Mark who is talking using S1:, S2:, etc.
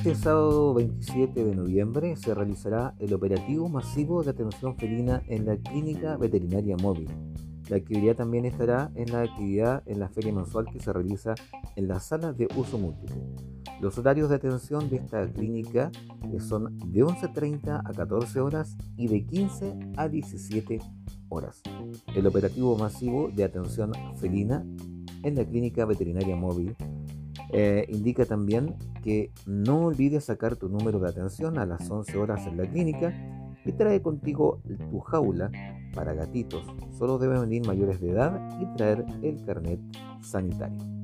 S1: Este sábado 27 de noviembre se realizará el operativo masivo de atención felina en la clínica veterinaria móvil. La actividad también estará en la actividad en la feria mensual que se realiza en las salas de uso múltiple. Los horarios de atención de esta clínica son de 11.30 a 14 horas y de 15 a 17 horas. El operativo masivo de atención felina en la clínica veterinaria móvil eh, indica también que no olvides sacar tu número de atención a las 11 horas en la clínica y trae contigo tu jaula para gatitos. Solo deben venir mayores de edad y traer el carnet sanitario.